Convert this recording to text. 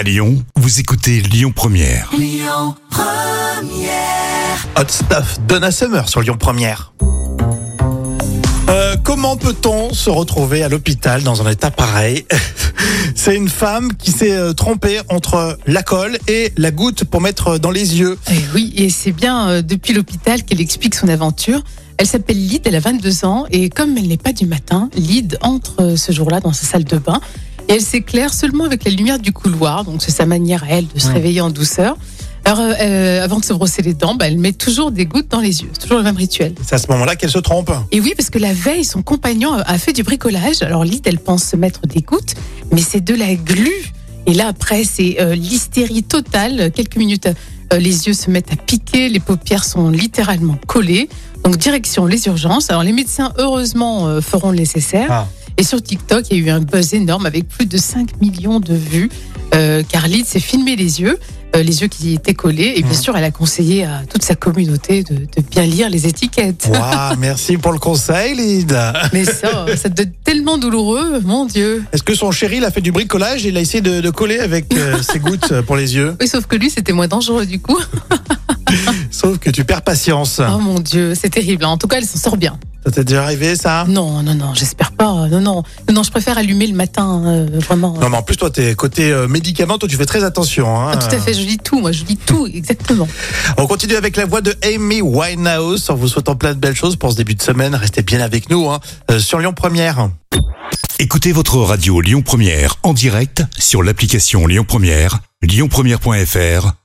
À Lyon, vous écoutez Lyon Première. Hot Stuff, Donna Summer sur Lyon Première. Euh, comment peut-on se retrouver à l'hôpital dans un état pareil C'est une femme qui s'est euh, trompée entre la colle et la goutte pour mettre dans les yeux. Eh oui, et c'est bien euh, depuis l'hôpital qu'elle explique son aventure. Elle s'appelle Lyd, elle a 22 ans, et comme elle n'est pas du matin, Lyd entre euh, ce jour-là dans sa salle de bain, et elle s'éclaire seulement avec la lumière du couloir, donc c'est sa manière à elle de se Ouais. réveiller en douceur. Alors, euh, euh, avant de se brosser les dents, bah, elle met toujours des gouttes dans les yeux. C'est toujours le même rituel. C'est à ce moment-là qu'elle se trompe. Et oui, parce que la veille, son compagnon a fait du bricolage. Alors Lyd, elle pense se mettre des gouttes, mais c'est de la glu. Et là, après, c'est euh, l'hystérie totale. Quelques minutes, euh, les yeux se mettent à piquer, les paupières sont littéralement collées. Donc direction les urgences. Alors les médecins, heureusement, feront le nécessaire. Ah. Et sur TikTok, il y a eu un buzz énorme avec plus de 5 millions de vues. Euh, car Lyd s'est filmé les yeux, euh, les yeux qui étaient collés. Et bien sûr, elle a conseillé à toute sa communauté de, de bien lire les étiquettes. Waouh, merci pour le conseil, Lyd. Mais ça, ça doit être tellement douloureux, mon Dieu. Est-ce que son chéri il a fait du bricolage et il a essayé de, de coller avec euh, ses gouttes pour les yeux? Oui, sauf que lui, c'était moins dangereux du coup. Sauf que tu perds patience. Oh mon Dieu, c'est terrible. En tout cas, elle s'en sort bien. Ça t'est déjà arrivé, ça Non, non, non, j'espère pas. Non, non, non, non, je préfère allumer le matin, euh, vraiment. Non, mais en plus, toi, t'es côté euh, médicaments, toi, tu fais très attention. Hein. Ah, tout à fait, je lis tout, moi, je lis tout, exactement. On continue avec la voix de Amy Winehouse en vous souhaitant plein de belles choses pour ce début de semaine. Restez bien avec nous hein, euh, sur Lyon Première. Écoutez votre radio Lyon Première en direct sur l'application Lyon Première, lyonpremière.fr